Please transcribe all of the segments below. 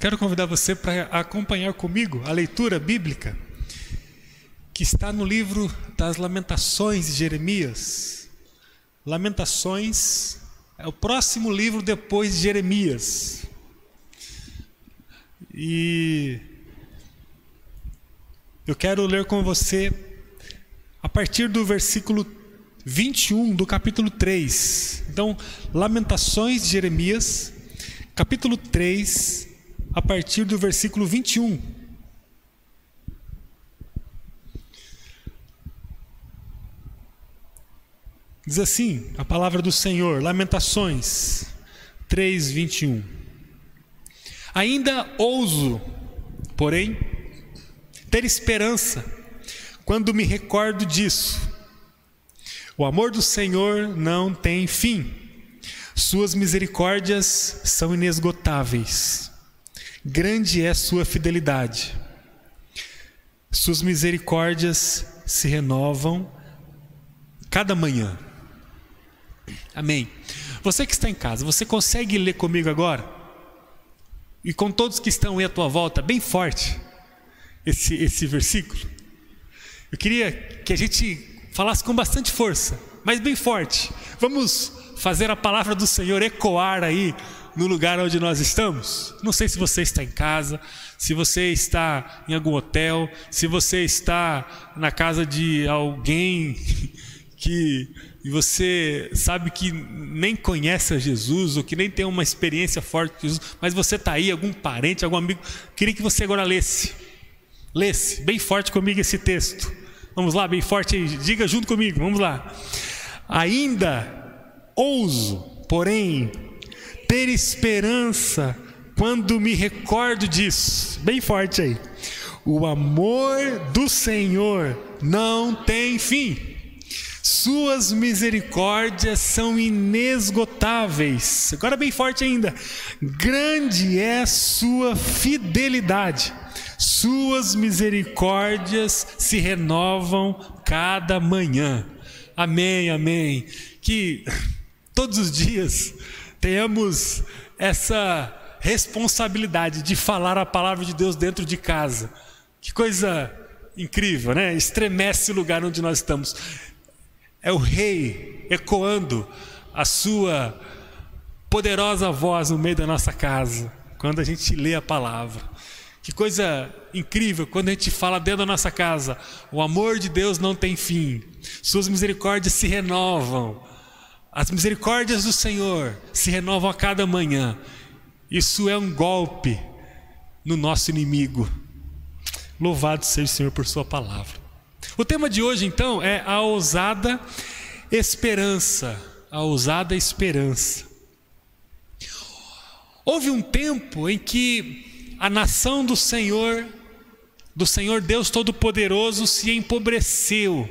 quero convidar você para acompanhar comigo a leitura bíblica que está no livro das Lamentações de Jeremias. Lamentações é o próximo livro depois de Jeremias. E eu quero ler com você a partir do versículo 21 do capítulo 3. Então, Lamentações de Jeremias, capítulo 3, a partir do versículo 21. Diz assim a palavra do Senhor, Lamentações 3, 21. Ainda ouso, porém, ter esperança quando me recordo disso. O amor do Senhor não tem fim, suas misericórdias são inesgotáveis. Grande é sua fidelidade. Suas misericórdias se renovam cada manhã. Amém. Você que está em casa, você consegue ler comigo agora? E com todos que estão aí à tua volta, bem forte, esse, esse versículo? Eu queria que a gente falasse com bastante força, mas bem forte. Vamos fazer a palavra do Senhor ecoar aí no lugar onde nós estamos? Não sei se você está em casa, se você está em algum hotel, se você está na casa de alguém que você sabe que nem conhece a Jesus ou que nem tem uma experiência forte com Jesus, mas você está aí, algum parente, algum amigo, queria que você agora lesse, lesse bem forte comigo esse texto. Vamos lá, bem forte aí, diga junto comigo, vamos lá. Ainda ouso, porém, ter esperança quando me recordo disso. Bem forte aí. O amor do Senhor não tem fim. Suas misericórdias são inesgotáveis. Agora bem forte ainda. Grande é sua fidelidade. Suas misericórdias se renovam cada manhã. Amém, amém. Que todos os dias tenhamos essa responsabilidade de falar a palavra de Deus dentro de casa. Que coisa incrível, né? Estremece o lugar onde nós estamos. É o rei ecoando a sua poderosa voz no meio da nossa casa, quando a gente lê a palavra. Que coisa incrível quando a gente fala dentro da nossa casa: o amor de Deus não tem fim, suas misericórdias se renovam as misericórdias do Senhor se renovam a cada manhã. Isso é um golpe no nosso inimigo. Louvado seja o Senhor por Sua palavra. O tema de hoje, então, é a ousada esperança. A ousada esperança. Houve um tempo em que a nação do Senhor, do Senhor Deus Todo-Poderoso, se empobreceu.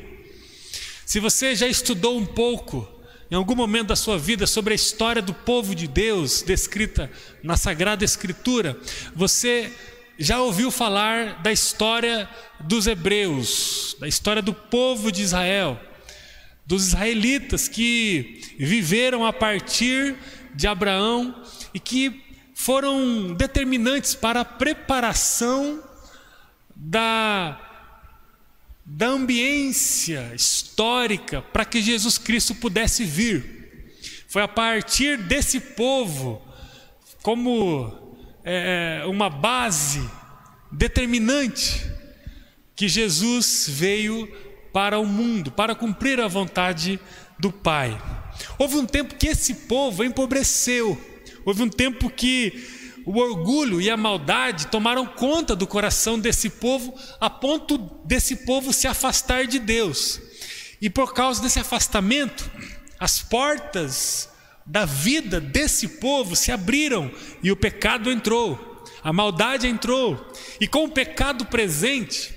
Se você já estudou um pouco em algum momento da sua vida sobre a história do povo de Deus descrita na Sagrada Escritura, você já ouviu falar da história dos hebreus, da história do povo de Israel, dos israelitas que viveram a partir de Abraão e que foram determinantes para a preparação da da ambiência histórica para que Jesus Cristo pudesse vir. Foi a partir desse povo, como é, é, uma base determinante, que Jesus veio para o mundo, para cumprir a vontade do Pai. Houve um tempo que esse povo empobreceu, houve um tempo que o orgulho e a maldade tomaram conta do coração desse povo, a ponto desse povo se afastar de Deus. E por causa desse afastamento, as portas da vida desse povo se abriram e o pecado entrou, a maldade entrou, e com o pecado presente,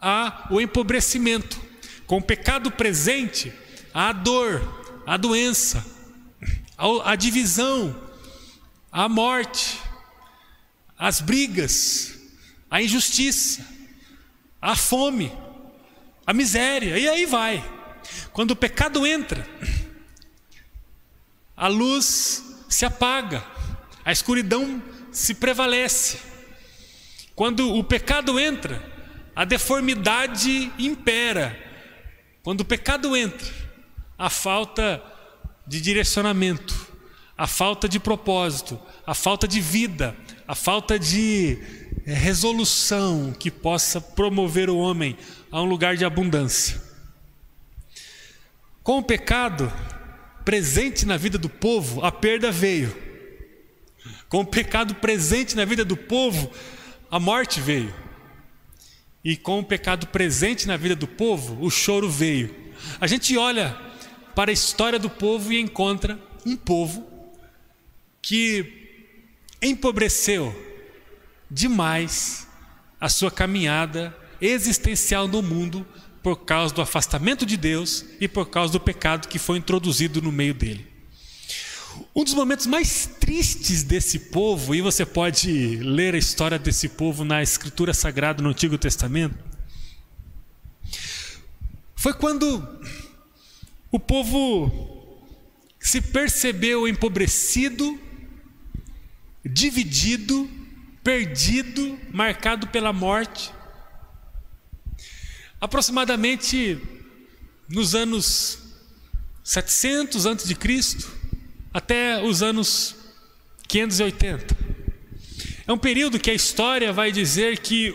há o empobrecimento, com o pecado presente, há a dor, a doença, a divisão, a morte, as brigas, a injustiça, a fome, a miséria, e aí vai. Quando o pecado entra, a luz se apaga, a escuridão se prevalece. Quando o pecado entra, a deformidade impera. Quando o pecado entra, a falta de direcionamento, a falta de propósito, a falta de vida, a falta de eh, resolução que possa promover o homem a um lugar de abundância. Com o pecado presente na vida do povo, a perda veio. Com o pecado presente na vida do povo, a morte veio. E com o pecado presente na vida do povo, o choro veio. A gente olha para a história do povo e encontra um povo que empobreceu demais a sua caminhada existencial no mundo por causa do afastamento de Deus e por causa do pecado que foi introduzido no meio dele. Um dos momentos mais tristes desse povo, e você pode ler a história desse povo na Escritura Sagrada no Antigo Testamento, foi quando o povo se percebeu empobrecido, dividido, perdido, marcado pela morte. Aproximadamente nos anos 700 antes de Cristo, até os anos 580. É um período que a história vai dizer que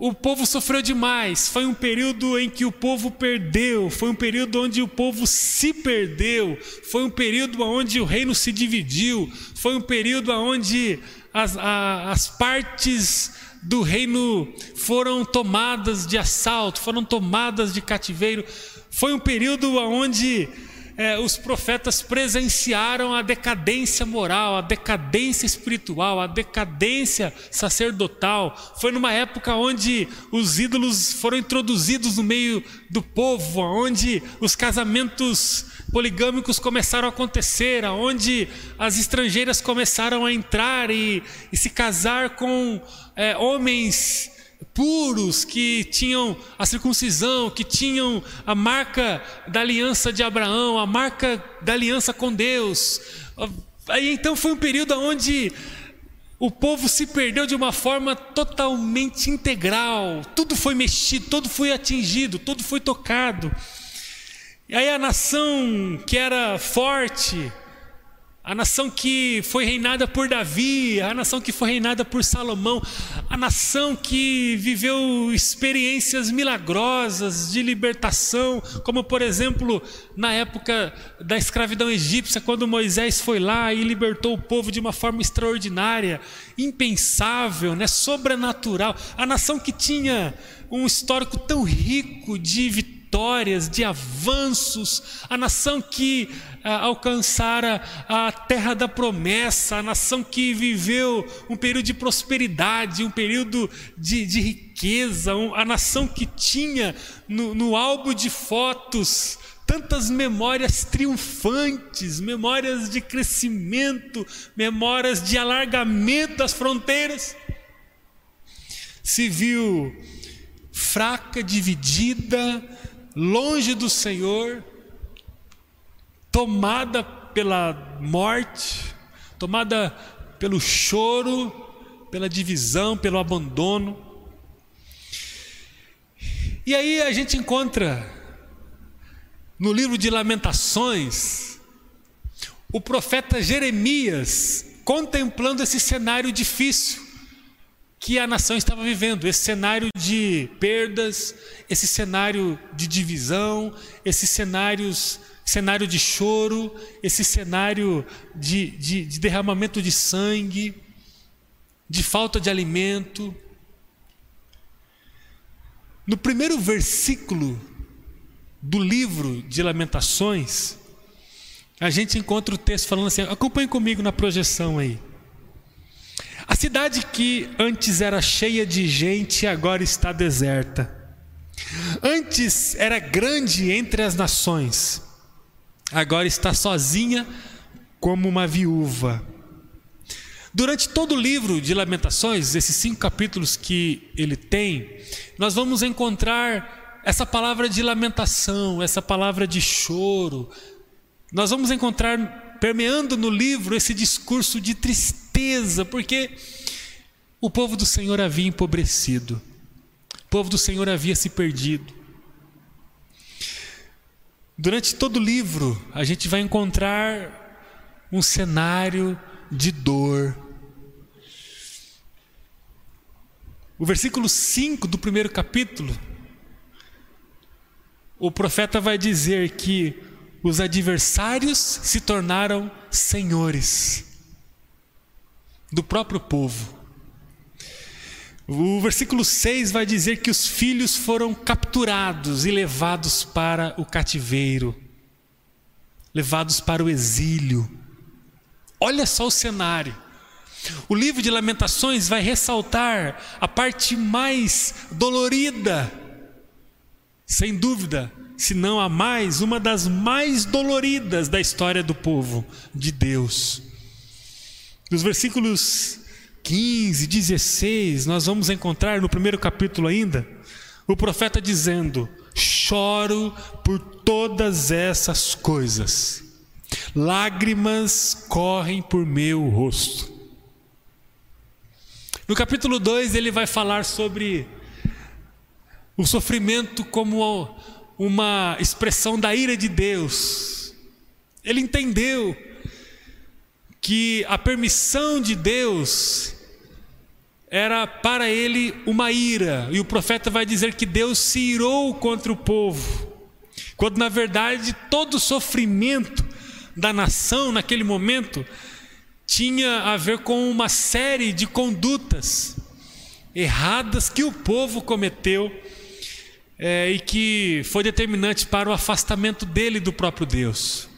o povo sofreu demais, foi um período em que o povo perdeu, foi um período onde o povo se perdeu, foi um período onde o reino se dividiu, foi um período onde as, a, as partes do reino foram tomadas de assalto, foram tomadas de cativeiro, foi um período onde é, os profetas presenciaram a decadência moral, a decadência espiritual, a decadência sacerdotal. Foi numa época onde os ídolos foram introduzidos no meio do povo, onde os casamentos poligâmicos começaram a acontecer, onde as estrangeiras começaram a entrar e, e se casar com é, homens puros, que tinham a circuncisão, que tinham a marca da aliança de Abraão, a marca da aliança com Deus. Aí então foi um período onde o povo se perdeu de uma forma totalmente integral, tudo foi mexido, tudo foi atingido, tudo foi tocado. E aí a nação que era forte, a nação que foi reinada por Davi, a nação que foi reinada por Salomão, a nação que viveu experiências milagrosas de libertação, como por exemplo na época da escravidão egípcia, quando Moisés foi lá e libertou o povo de uma forma extraordinária, impensável, né, sobrenatural. A nação que tinha um histórico tão rico de vitórias, de avanços, a nação que alcançara a terra da promessa, a nação que viveu um período de prosperidade, um período de, de riqueza, a nação que tinha no, no álbum de fotos tantas memórias triunfantes, memórias de crescimento, memórias de alargamento das fronteiras. Se viu fraca, dividida, longe do Senhor, tomada pela morte, tomada pelo choro, pela divisão, pelo abandono. E aí a gente encontra no livro de Lamentações o profeta Jeremias contemplando esse cenário difícil que a nação estava vivendo, esse cenário de perdas, esse cenário de divisão, esses cenários cenário de choro, esse cenário de, de, de derramamento de sangue, de falta de alimento. No primeiro versículo do livro de Lamentações, a gente encontra o texto falando assim: acompanhe comigo na projeção aí. Cidade que antes era cheia de gente, agora está deserta. Antes era grande entre as nações, agora está sozinha como uma viúva. Durante todo o livro de Lamentações, esses cinco capítulos que ele tem, nós vamos encontrar essa palavra de lamentação, essa palavra de choro. Nós vamos encontrar permeando no livro esse discurso de tristeza tristeza, porque o povo do Senhor havia empobrecido, o povo do Senhor havia se perdido. Durante todo o livro, a gente vai encontrar um cenário de dor. O versículo 5 do primeiro capítulo, o profeta vai dizer que os adversários se tornaram senhores do próprio povo. O versículo 6 vai dizer que os filhos foram capturados e levados para o cativeiro, levados para o exílio. Olha só o cenário. O livro de Lamentações vai ressaltar a parte mais dolorida, sem dúvida, se não a mais, uma das mais doloridas da história do povo de Deus. Nos versículos 15, 16, nós vamos encontrar no primeiro capítulo ainda, o profeta dizendo: Choro por todas essas coisas, lágrimas correm por meu rosto. No capítulo 2, ele vai falar sobre o sofrimento como uma expressão da ira de Deus. Ele entendeu que a permissão de Deus era para ele uma ira, e o profeta vai dizer que Deus se irou contra o povo, quando na verdade todo o sofrimento da nação naquele momento tinha a ver com uma série de condutas erradas que o povo cometeu é, e que foi determinante para o afastamento dele do próprio Deus.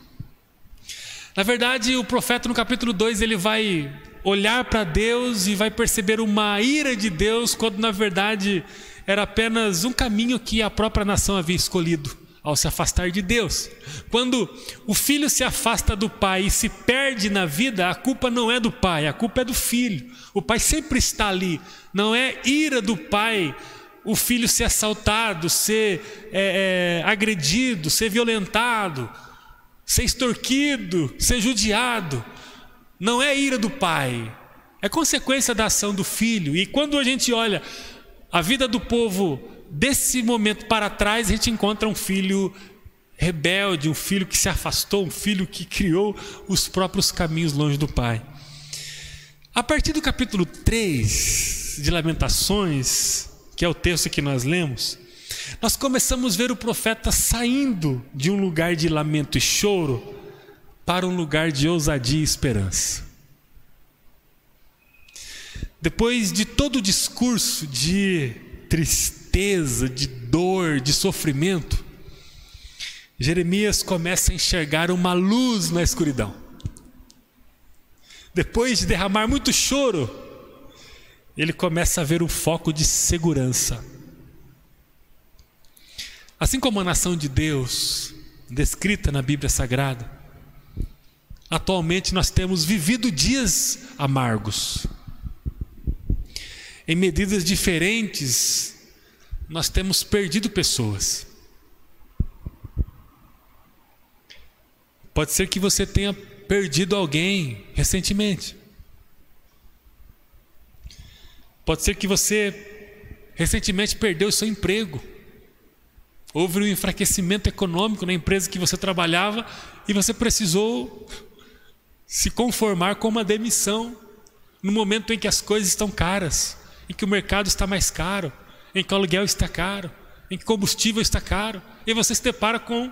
Na verdade, o profeta no capítulo 2 ele vai olhar para Deus e vai perceber uma ira de Deus, quando na verdade era apenas um caminho que a própria nação havia escolhido ao se afastar de Deus. Quando o filho se afasta do pai e se perde na vida, a culpa não é do pai, a culpa é do filho. O pai sempre está ali. Não é ira do pai o filho ser assaltado, ser é, é, agredido, ser violentado ser extorquido, ser judiado, não é ira do pai, é consequência da ação do filho. E quando a gente olha a vida do povo desse momento para trás, a gente encontra um filho rebelde, um filho que se afastou, um filho que criou os próprios caminhos longe do pai. A partir do capítulo 3 de Lamentações, que é o texto que nós lemos, nós começamos a ver o profeta saindo de um lugar de lamento e choro para um lugar de ousadia e esperança. Depois de todo o discurso de tristeza, de dor, de sofrimento, Jeremias começa a enxergar uma luz na escuridão. Depois de derramar muito choro, ele começa a ver um foco de segurança. Assim como a nação de Deus, descrita na Bíblia Sagrada, atualmente nós temos vivido dias amargos. Em medidas diferentes, nós temos perdido pessoas. Pode ser que você tenha perdido alguém recentemente. Pode ser que você recentemente perdeu o seu emprego. Houve um enfraquecimento econômico na empresa que você trabalhava e você precisou se conformar com uma demissão no momento em que as coisas estão caras, em que o mercado está mais caro, em que o aluguel está caro, em que combustível está caro, e você se depara com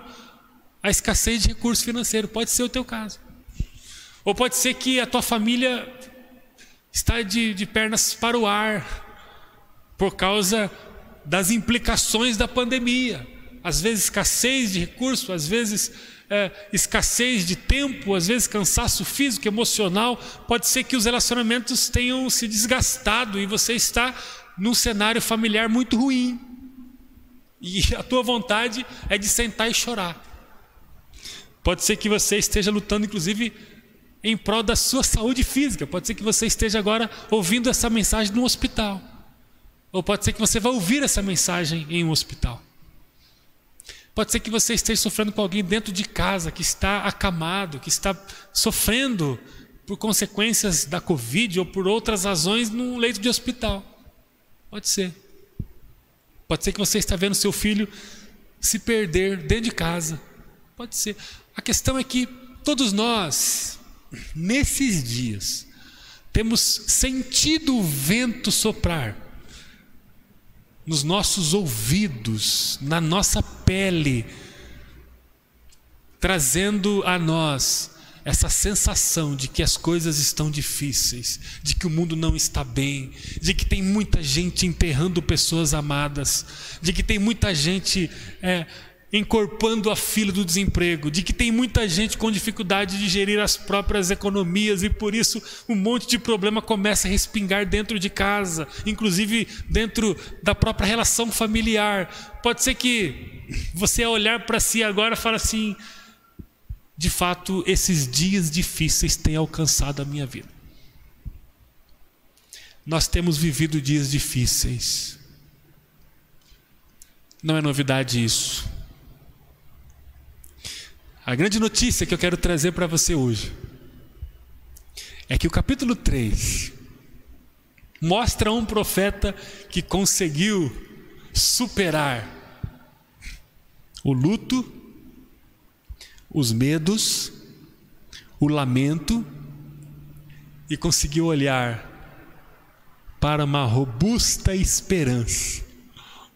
a escassez de recurso financeiro. Pode ser o teu caso. Ou pode ser que a tua família está de, de pernas para o ar por causa das implicações da pandemia. Às vezes escassez de recursos, às vezes é, escassez de tempo, às vezes cansaço físico, emocional. Pode ser que os relacionamentos tenham se desgastado e você está num cenário familiar muito ruim. E a tua vontade é de sentar e chorar. Pode ser que você esteja lutando, inclusive, em prol da sua saúde física. Pode ser que você esteja agora ouvindo essa mensagem no hospital. Ou pode ser que você vá ouvir essa mensagem em um hospital. Pode ser que você esteja sofrendo com alguém dentro de casa que está acamado, que está sofrendo por consequências da Covid ou por outras razões num leito de hospital. Pode ser. Pode ser que você está vendo seu filho se perder dentro de casa. Pode ser. A questão é que todos nós, nesses dias, temos sentido o vento soprar nos nossos ouvidos, na nossa pele, trazendo a nós essa sensação de que as coisas estão difíceis, de que o mundo não está bem, de que tem muita gente enterrando pessoas amadas, de que tem muita gente é, encorpando a fila do desemprego, de que tem muita gente com dificuldade de gerir as próprias economias e por isso um monte de problema começa a respingar dentro de casa, inclusive dentro da própria relação familiar. Pode ser que você olhar para si agora fala assim: de fato, esses dias difíceis têm alcançado a minha vida. Nós temos vivido dias difíceis. Não é novidade isso. A grande notícia que eu quero trazer para você hoje é que o capítulo 3 mostra um profeta que conseguiu superar o luto, os medos, o lamento e conseguiu olhar para uma robusta esperança,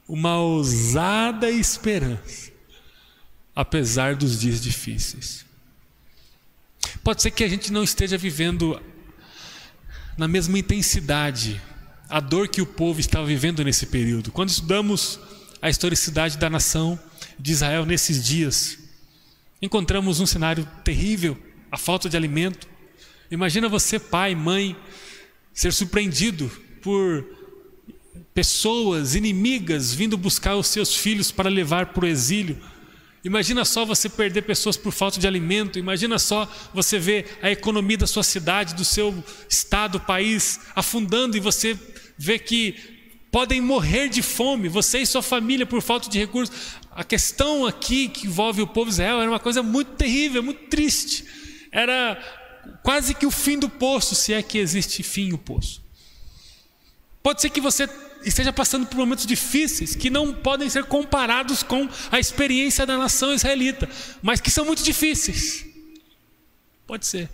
uma ousada esperança, apesar dos dias difíceis. Pode ser que a gente não esteja vivendo na mesma intensidade a dor que o povo estava vivendo nesse período. Quando estudamos a historicidade da nação de Israel nesses dias, encontramos um cenário terrível, a falta de alimento. Imagina você, pai, mãe, ser surpreendido por pessoas inimigas vindo buscar os seus filhos para levar para o exílio. Imagina só você perder pessoas por falta de alimento. Imagina só você ver a economia da sua cidade, do seu estado, país afundando e você vê que podem morrer de fome, você e sua família por falta de recursos. A questão aqui que envolve o povo de Israel era uma coisa muito terrível, muito triste. Era quase que o fim do poço, se é que existe fim o poço. Pode ser que você esteja passando por momentos difíceis que não podem ser comparados com a experiência da nação israelita, mas que são muito difíceis. Pode ser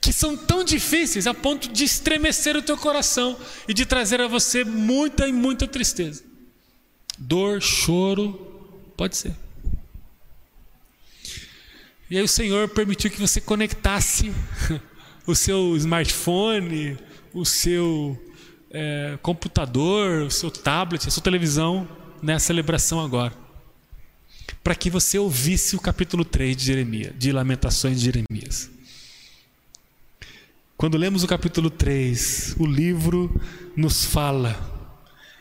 que são tão difíceis a ponto de estremecer o teu coração e de trazer a você muita e muita tristeza. Dor, choro, pode ser. E aí o Senhor permitiu que você conectasse o seu smartphone, o seu é, computador, o seu tablet, a sua televisão nessa celebração agora. Para que você ouvisse o capítulo 3 de Jeremias, de Lamentações de Jeremias. Quando lemos o capítulo 3, o livro nos fala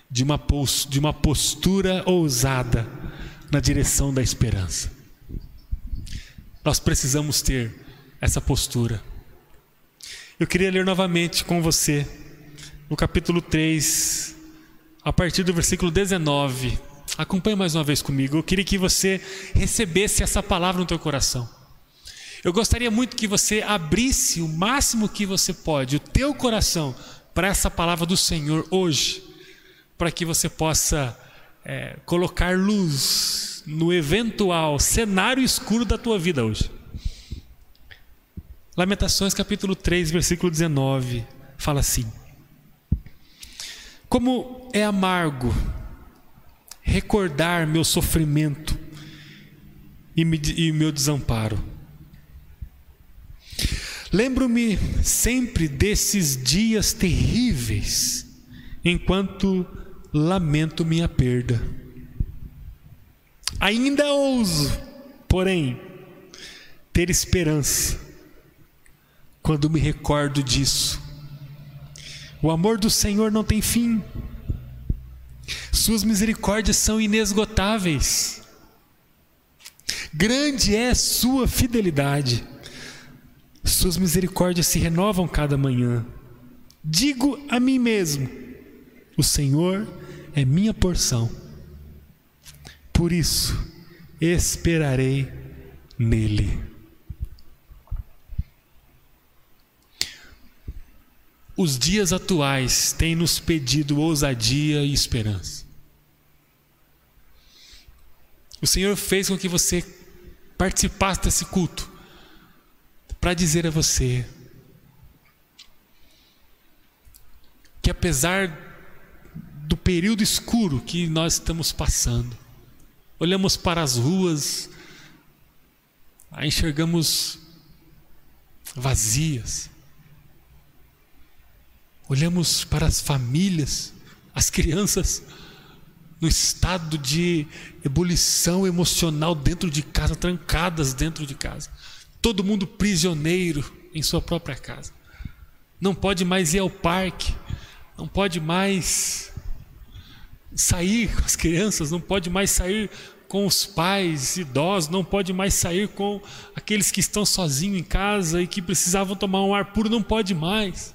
de uma, de uma postura ousada na direção da esperança. Nós precisamos ter essa postura. Eu queria ler novamente com você no capítulo 3, a partir do versículo 19. Acompanhe mais uma vez comigo. Eu queria que você recebesse essa palavra no teu coração. Eu gostaria muito que você abrisse o máximo que você pode o teu coração para essa palavra do Senhor hoje, para que você possa é, colocar luz no eventual cenário escuro da tua vida hoje. Lamentações capítulo 3, versículo 19, fala assim: Como é amargo recordar meu sofrimento e, me, e meu desamparo Lembro-me sempre desses dias terríveis, enquanto lamento minha perda. Ainda ouso, porém, ter esperança quando me recordo disso. O amor do Senhor não tem fim, Suas misericórdias são inesgotáveis, grande é Sua fidelidade. Suas misericórdias se renovam cada manhã. Digo a mim mesmo: O Senhor é minha porção. Por isso, esperarei nele. Os dias atuais têm nos pedido ousadia e esperança. O Senhor fez com que você participasse desse culto para dizer a você que apesar do período escuro que nós estamos passando. Olhamos para as ruas, enxergamos vazias. Olhamos para as famílias, as crianças no estado de ebulição emocional dentro de casa, trancadas dentro de casa. Todo mundo prisioneiro em sua própria casa. Não pode mais ir ao parque, não pode mais sair com as crianças, não pode mais sair com os pais idosos, não pode mais sair com aqueles que estão sozinhos em casa e que precisavam tomar um ar puro, não pode mais.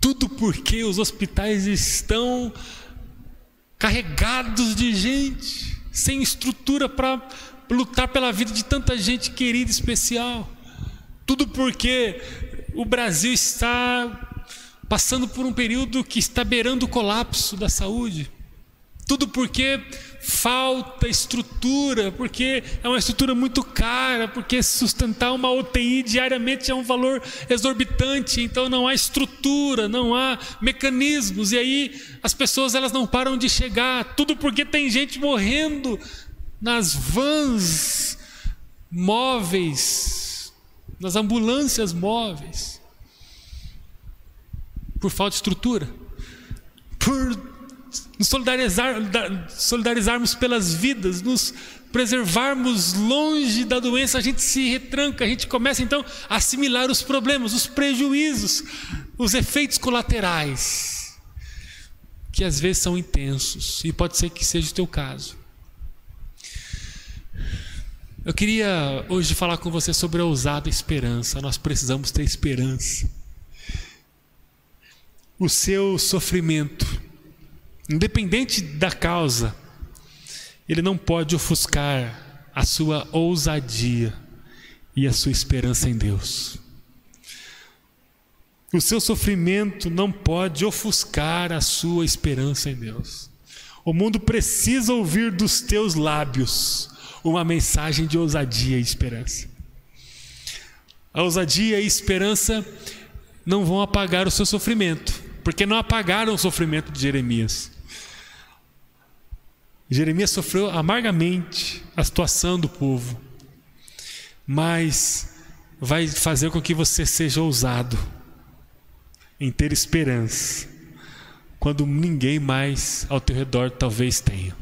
Tudo porque os hospitais estão carregados de gente, sem estrutura para lutar pela vida de tanta gente querida e especial. Tudo porque o Brasil está passando por um período que está beirando o colapso da saúde. Tudo porque falta estrutura, porque é uma estrutura muito cara, porque sustentar uma UTI diariamente é um valor exorbitante, então não há estrutura, não há mecanismos, e aí as pessoas elas não param de chegar, tudo porque tem gente morrendo nas vans móveis, nas ambulâncias móveis por falta de estrutura, por nos solidarizar, solidarizarmos pelas vidas, nos preservarmos longe da doença, a gente se retranca, a gente começa então a assimilar os problemas, os prejuízos, os efeitos colaterais, que às vezes são intensos, e pode ser que seja o teu caso. Eu queria hoje falar com você sobre a ousada esperança. Nós precisamos ter esperança o seu sofrimento, independente da causa, ele não pode ofuscar a sua ousadia e a sua esperança em Deus. O seu sofrimento não pode ofuscar a sua esperança em Deus. O mundo precisa ouvir dos teus lábios uma mensagem de ousadia e esperança. A ousadia e esperança não vão apagar o seu sofrimento, porque não apagaram o sofrimento de Jeremias. Jeremias sofreu amargamente a situação do povo, mas vai fazer com que você seja ousado em ter esperança, quando ninguém mais ao teu redor talvez tenha.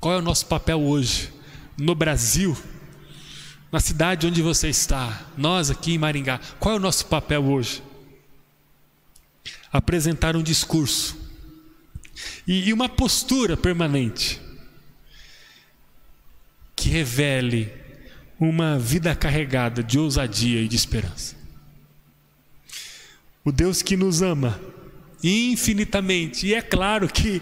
Qual é o nosso papel hoje no Brasil? Na cidade onde você está, nós aqui em Maringá, qual é o nosso papel hoje? apresentar um discurso e, e uma postura permanente que revele uma vida carregada de ousadia e de esperança. O Deus que nos ama infinitamente, e é claro que,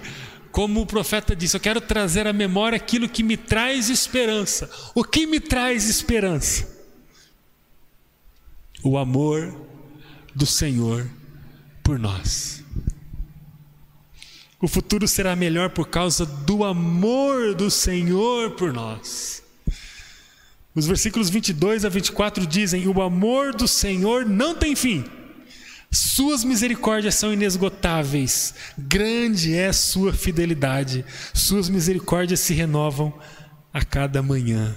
como o profeta disse, eu quero trazer à memória aquilo que me traz esperança. O que me traz esperança? O amor do Senhor por nós. O futuro será melhor por causa do amor do Senhor por nós. Os versículos 22 a 24 dizem: O amor do Senhor não tem fim, Suas misericórdias são inesgotáveis, grande é Sua fidelidade, Suas misericórdias se renovam a cada manhã.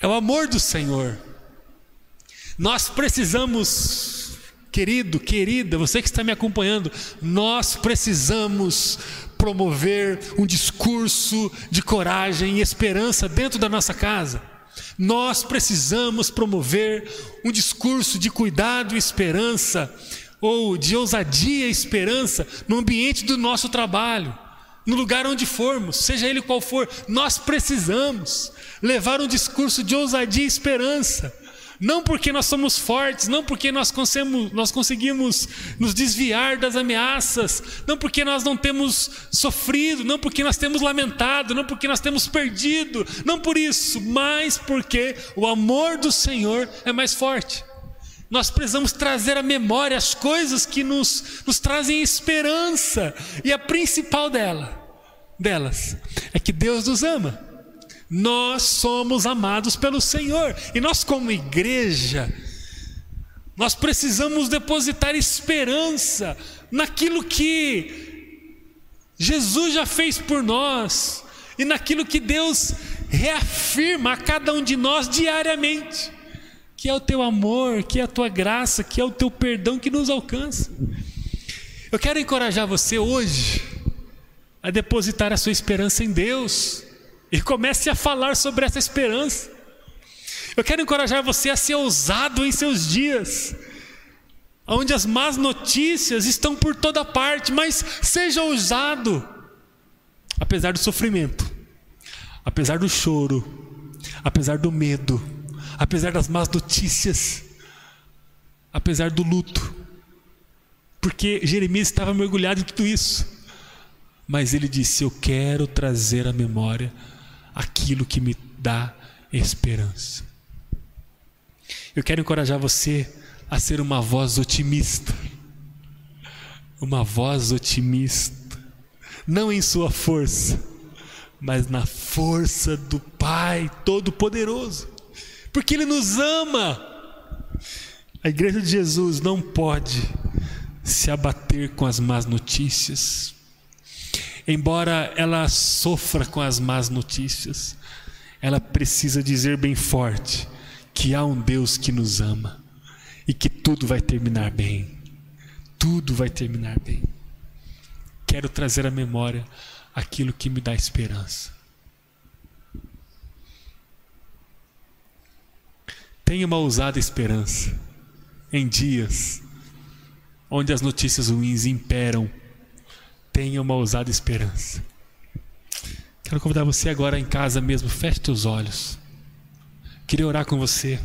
É o amor do Senhor. Nós precisamos Querido, querida, você que está me acompanhando, nós precisamos promover um discurso de coragem e esperança dentro da nossa casa. Nós precisamos promover um discurso de cuidado e esperança, ou de ousadia e esperança, no ambiente do nosso trabalho, no lugar onde formos, seja ele qual for, nós precisamos levar um discurso de ousadia e esperança não porque nós somos fortes, não porque nós conseguimos, nós conseguimos nos desviar das ameaças, não porque nós não temos sofrido, não porque nós temos lamentado, não porque nós temos perdido, não por isso, mas porque o amor do Senhor é mais forte. Nós precisamos trazer à memória as coisas que nos, nos trazem esperança. E a principal dela, delas é que Deus nos ama. Nós somos amados pelo Senhor. E nós, como igreja, nós precisamos depositar esperança naquilo que Jesus já fez por nós e naquilo que Deus reafirma a cada um de nós diariamente que é o teu amor, que é a tua graça, que é o teu perdão que nos alcança. Eu quero encorajar você hoje a depositar a sua esperança em Deus e comece a falar sobre essa esperança. Eu quero encorajar você a ser ousado em seus dias, onde as más notícias estão por toda parte, mas seja ousado, apesar do sofrimento, apesar do choro, apesar do medo apesar das más notícias, apesar do luto, porque Jeremias estava mergulhado em tudo isso, mas ele disse: Eu quero trazer à memória aquilo que me dá esperança. Eu quero encorajar você a ser uma voz otimista, uma voz otimista, não em sua força, mas na força do Pai Todo-Poderoso porque Ele nos ama. A igreja de Jesus não pode se abater com as más notícias, embora ela sofra com as más notícias, ela precisa dizer bem forte que há um Deus que nos ama e que tudo vai terminar bem. Tudo vai terminar bem. Quero trazer à memória aquilo que me dá esperança. Tenha uma ousada esperança em dias onde as notícias ruins imperam. Tenha uma ousada esperança. Quero convidar você agora em casa mesmo, feche os olhos. Queria orar com você.